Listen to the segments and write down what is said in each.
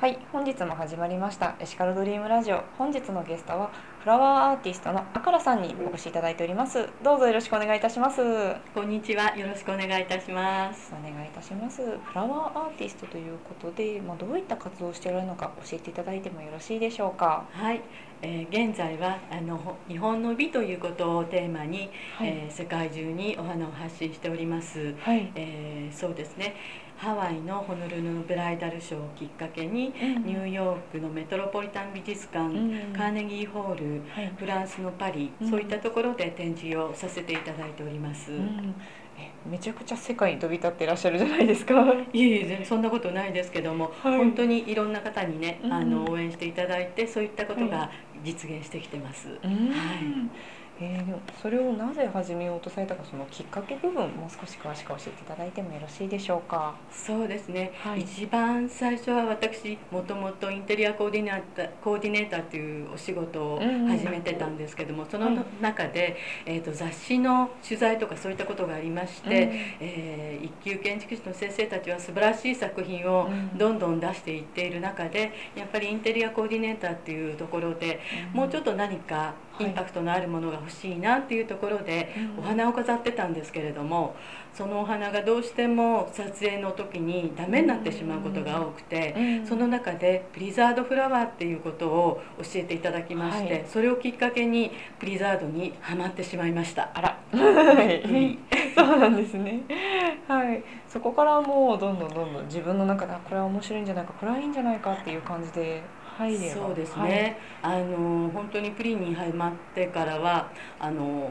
はい本日も始まりましたエシカルドリームラジオ本日のゲストはフラワーアーティストのあからさんにお越しいただいておりますどうぞよろしくお願いいたしますおこんにちは。よろしくお願いいたします。願いいたしますフラワーアーティストということで、まあ、どういった活動をしておられるのか教えていただいてもよろしいでしょうかはい、えー現在はあのほ日本の美ということをテーマに、はいえー世界中にお花を発信しております。はい、えーそうですね。ハワイのホノルルのブライダルショーをきっかけに、ニューヨークのメトロポリタン美術館、うん。カーネギーホール、はい。フランスのパリ、うん。そういったところで展示をさせていただいております。めちゃくちゃ世界に飛び立っていらっしゃるじゃないですか。いえいえ全然そんなことないですけども、はい。本当にいろんな方にね、うん。あの応援していただいてそういったことはが実現してきてます。うん。はいえーでもそれをなぜ始めようとされたかそのきっかけ部分もう少し詳しく教えていただいてもよろしいでしょうか？そうですね、はい。一番最初は私もともとインテリアコーディネーターコーディネーターというお仕事を始めてたんですけども、そのはい中で、えー、と雑誌の取材とかそういったことがありまして、えー一級建築士の先生たちは素晴らしい作品をうん。どんどん出していっている中でやっぱりインテリアコーディネーターっていうところでもうちょっと何かインパクトのあるものが欲しいなっていうところで、うん。お花を飾ってたんですけれどもそのお花がどうしても撮影の時にダメになってしまうことが多くて、うん。その中でプリザードフラワーっていうことを教えていただきまして、はい。それをきっかけにプリザードにはまってしまいました。あら。そうなんですね。はい。そこからもうどんどんどんどん自分の中であこれは面白いんじゃないかこれはいいんじゃないかっていう感じで入れば。そうですね、あの本当にプリンにはまってからはあの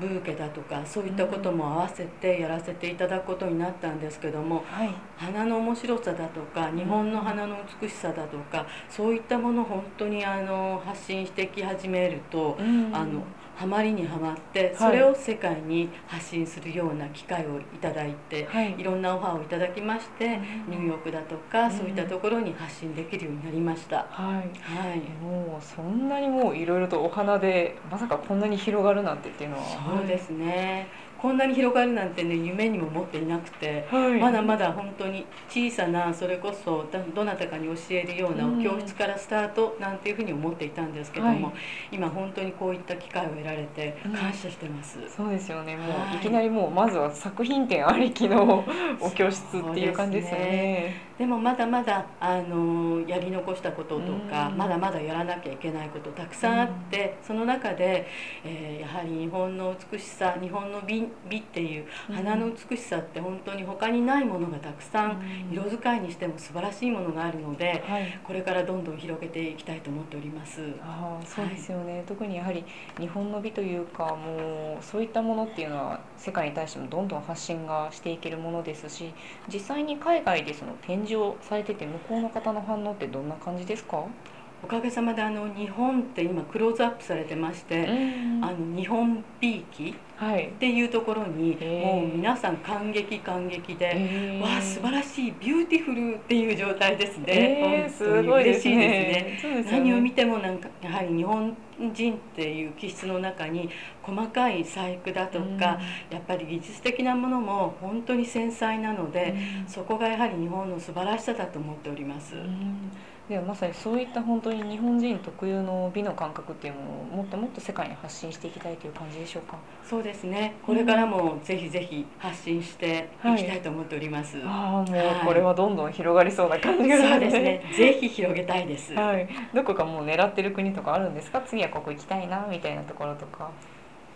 ブーケだとかそういったことも合わせてやらせていただくことになったんですけどもはい、はい花の面白さだとか日本の花の美しさだとかそういったものを本当にあの発信していき始めると、うん。あのハマりにはまってはい。それを世界に発信するような機会をいただいて、はい。い、ろんなオファーをいただきまして、うん。ニューヨークだとか、うん。そういったところに発信できるようになりました。はい。はい。えもうそんなにもういろいろとお花でまさかこんなに広がるなんてっていうのはそうですね、こんなに広がるなんてね夢にも思っていなくて、はい。まだまだ本当に小さなそれこそだどなたかに教えるような教室からスタートなんていうふうに思っていたんですけども、はい。今本当にこういった機会を得られてうん。感謝してます。そうですよね。もう、はい。い、きなりもうまずは作品展ありきのお教室っていう感じですよね。でもまだまだあのやり残したこととか、うん。まだまだやらなきゃいけないことたくさんあって、その中で、えーやはり日本の美しさ日本の美美っていう花の美しさって本当に他にないものがたくさん、うん。色使いにしても素晴らしいものがあるので、はい。これからどんどん広げていきたいと思っております。ああそうですよね、特にやはり日本の美というかもうそういったものっていうのは世界に対してもどんどん発信がしていけるものですし実際に海外でその展示をされてて向こうの方の反応ってどんな感じですか、おかげさまであの日本って今クローズアップされてまして、あの日本美意はい。っていうところにもう皆さん感激感激で、え。ーわあ素晴らしいビューティフルっていう状態ですね、えーす本当に嬉しいですね。ね。何を見てもなんかやはり日本人っていう気質の中に細かい細工だとか、やっぱり技術的なものも本当に繊細なので、うんそこがやはり日本の素晴らしさだと思っております。うんではまさにそういった本当に日本人特有の美の感覚っていうのをもっともっと世界に発信していきたいという感じでしょうか。そうですねこれからもぜひぜひ発信していきたいと思っております。ああもうはいこれはどんどん広がりそうな感じがそうですね。ぜひ広げたいです。はい、どこかもう狙ってる国とかあるんですか？次はここ行きたいなみたいなところとか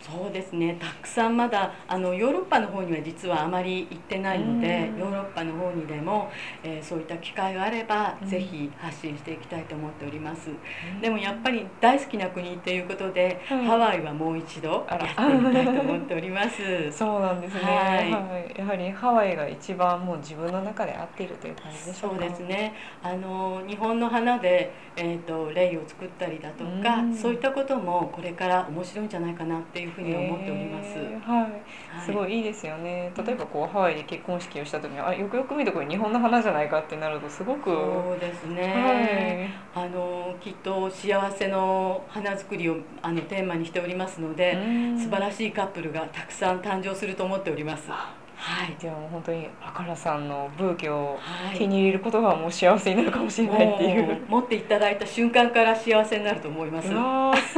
そうですね。たくさんまだあのヨーロッパの方には実はあまり行ってないのでうん、ヨーロッパの方にでも、えーそういった機会があれば、うん。ぜひ発信していきたいと思っております。でもやっぱり大好きな国っていうことで、はい。ハワイはもう一度やってみたいと思っております。そうなんですね、はい。はい。やはりハワイが一番もう自分の中で合っているという感じでしょうか。そうですね。あの日本の花でえっ、とレイを作ったりだとか、うん。そういったこともこれから面白いんじゃないかなっていうふうに思っております。えーはいはいすごいいいですよね例えばこうハワイで結婚式をした時にあよくよく見るとこれ日本の花じゃないかってなるとすごくそうですね。あのきっと幸せの花作りをあのテーマにしておりますので、はい、素晴らしいカップルがたくさん誕生すると思っております。ははい。じゃあもう本当にあからさんのブーケをはい。手に入れることがもう幸せになるかもしれないっていう。もう持っていただいた瞬間から幸せになると思います。す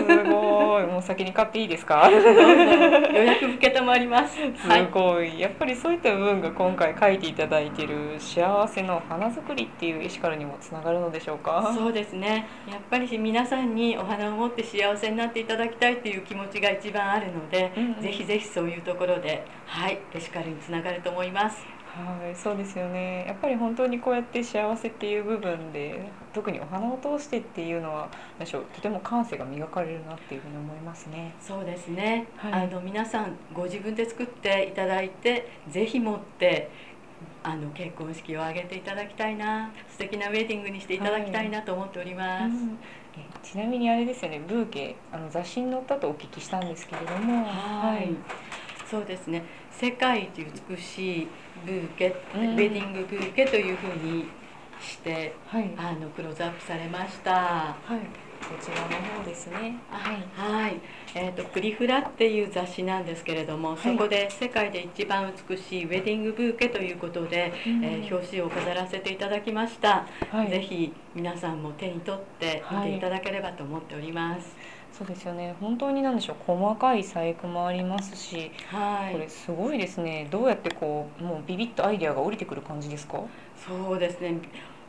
ごい。もう先に買っていいですか？予約受けたまります？すはい。ごい。やっぱりそういった部分が今回書いていただいている幸せの花作りっていうエシカルにもつながるのでしょうか？そうですね。やっぱり皆さんにお花を持って幸せになっていただきたいっていう気持ちが一番あるので、うんうん。ぜひぜひそういうところではいエシカルにつながると思います。はいそうですよね。やっぱり本当にこうやって幸せっていう部分で特にお花を通してっていうのは何でしょうとても感性が磨かれるなっていうふうに思いますね。そうですね、はい。あの皆さんご自分で作っていただいてぜひ持ってあの結婚式を挙げていただきたいな。素敵なウェディングにしていただきたいなと思っております、うん。えちなみにあれですよね。ブーケあの雑誌に載ったとお聞きしたんですけれども。はい、そうですね。世界一美しいブーケ、うん。ウェディングブーケというふうにしてはい。あのクローズアップされました。はい。こちらの方ですね。はい。はい、えー、とクリフラっていう雑誌なんですけれども、い。そこで世界で一番美しいウェディングブーケということで、うん。えー表紙を飾らせていただきました、はい。ぜひ皆さんも手に取って見ていただければと思っておりますそうですよね。本当に何でしょう。細かい細工もありますしはい。これすごいですね。どうやってこうもうビビッとアイデアが降りてくる感じですか？そうですね。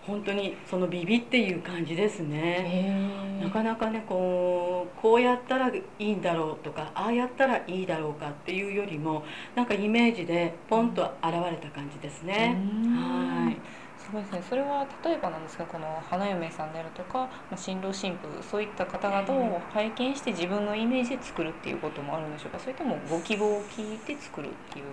本当にそのビビっていう感じですね。へなかなかねこうこうやったらいいんだろうとかああやったらいいだろうかっていうよりもなんかイメージでポンと現れた感じですね。はいすごいですね。それは例えばなんですがこの花嫁さんであるとか、まあ、新郎新婦そういった方々を拝見して自分のイメージで作るっていうこともあるんでしょうか？それともご希望を聞いて作るっていう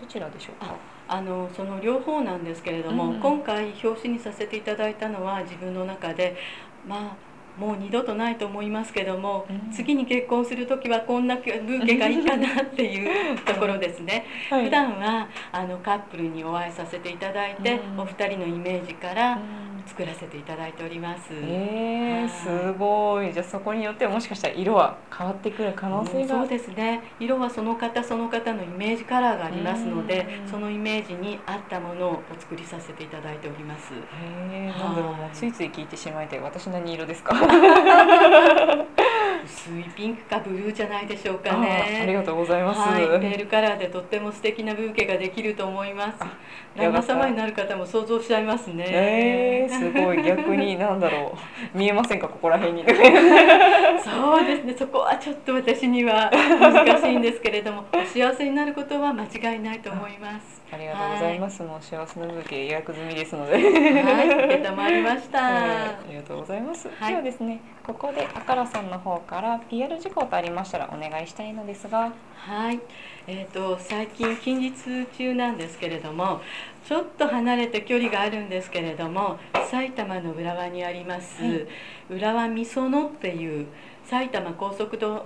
どちらでしょうか？あのその両方なんですけれども、うん。今回表紙にさせていただいたのは自分の中でまあもう二度とないと思いますけども、うん。次に結婚する時はこんなブーケがいいかなっていう ところですね。はい。普段はあのカップルにお会いさせていただいて、うん。お二人のイメージからうん作らせていただいております。えー、はい。すごい。じゃあそこによってはもしかしたら色は変わってくる可能性が。そうですね。色はその方その方のイメージカラーがありますのでうん。そのイメージに合ったものをお作りさせていただいております。へえなんだろうもうついつい聞いてしまいたい私何色ですか？薄いピンクかブルーじゃないでしょうかあーありねがとうございます、はい、ペールカラーでとっても素敵なブーケができると思います。旦那様になる方も想像しちゃいますね。えー、すごい逆になんだろう。見えませんか？ここら辺に。そうですね。そこはちょっと私には難しいんですけれどもお幸せになることは間違いないと思います。ありがとうございます、もう幸せのブーケ予約済みですので。はい。承りました、はい。ありがとうございます、はい。ではですねここであからさんの方から PR 事項とありましたらお願いしたいのですが。はい、えー、と最近近日中なんですけれどもちょっと離れて距離があるんですけれども埼玉の浦和にあります、はい。浦和みそのっていう埼玉高速道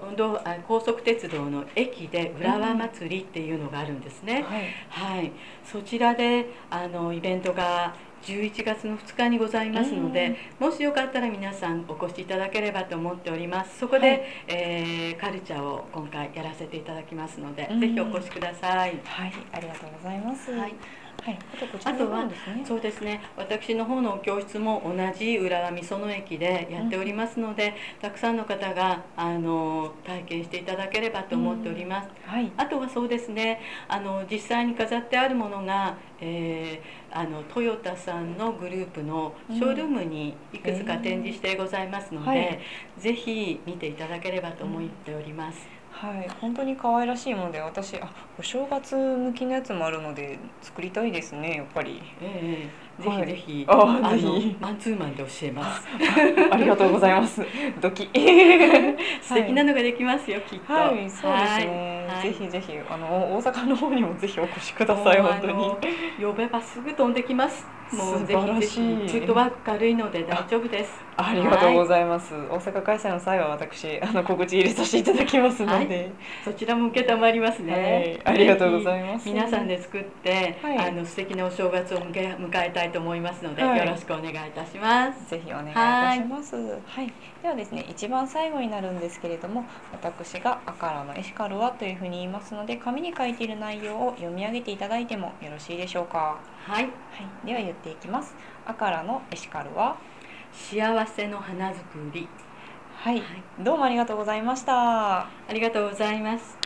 高速鉄道の駅で浦和祭りっていうのがあるんですね。はい。はい、そちらであのイベントが11月の2日にございますので、もしよかったら皆さんお越しいただければと思っております。そこで、はい。えーカルチャーを今回やらせていただきますので、うん。ぜひお越しください。はい。ありがとうございます。はいはい、あとこちらの方ですね。そうですね。私の方の教室も同じ浦和美園駅でやっておりますので、たくさんの方があの体験していただければと思っております。はい。あとはそうですね。あの実際に飾ってあるものが、えーあのトヨタさんのグループのショールームにいくつか展示してございますので、はい。ぜひ見ていただければと思っております。はい、本当に可愛らしいもので私あお正月向きのやつもあるので作りたいですねやっぱり。ええぜはい。ひぜひ、あのぜひ。マンツーマンで教えます。ありがとうございます。ドキ。素敵なのができますよ、きっと。はい、そうですね、はい。ぜひぜひあの大阪の方にもぜひお越しください本当に。呼べばすぐ飛んできます。もう素ぜひぜひフットワーク軽いので大丈夫です。ありがとうございます。大阪開催の際は私 あの告知入れさせていただきますので、そちらも承りますね、はい。ありがとうございます。皆さんで作って、はい。あの素敵なお正月を迎え迎えたいと思いますので、はい。よろしくお願いいたします。ぜひお願いいたします。はい、ではですね、一番最後になるんですけれども、私がアカラのエシカルはというふうに言いますので、紙に書いている内容を読み上げていただいてもよろしいでしょうか。はい。はい、では言っていきます。アカラのエシカルは、幸せの花作り。はい、はい。どうもありがとうございました。ありがとうございます